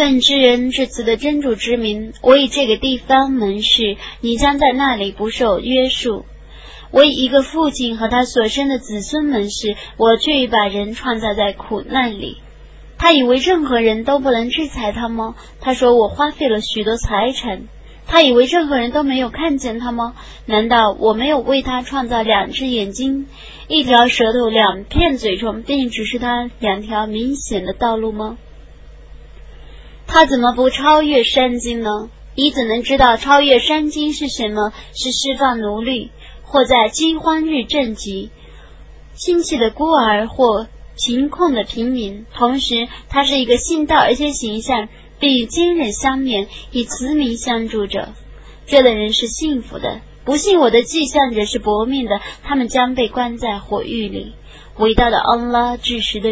奉知人至此的真主之名，我以这个地方门市，你将在那里不受约束。我以一个父亲和他所生的子孙门市，我却已把人创造在苦难里。他以为任何人都不能制裁他吗？他说我花费了许多财产。他以为任何人都没有看见他吗？难道我没有为他创造两只眼睛、一条舌头、两片嘴唇，并指示他两条明显的道路吗？他怎么不超越山经呢？你怎能知道超越山经是什么？是释放奴隶，或在饥荒日赈济亲戚的孤儿，或贫困的平民。同时，他是一个信道而且形象，并与坚忍相勉，以慈名相助者。这类人是幸福的。不信我的迹象者是薄命的，他们将被关在火狱里。伟大的安拉，至实的。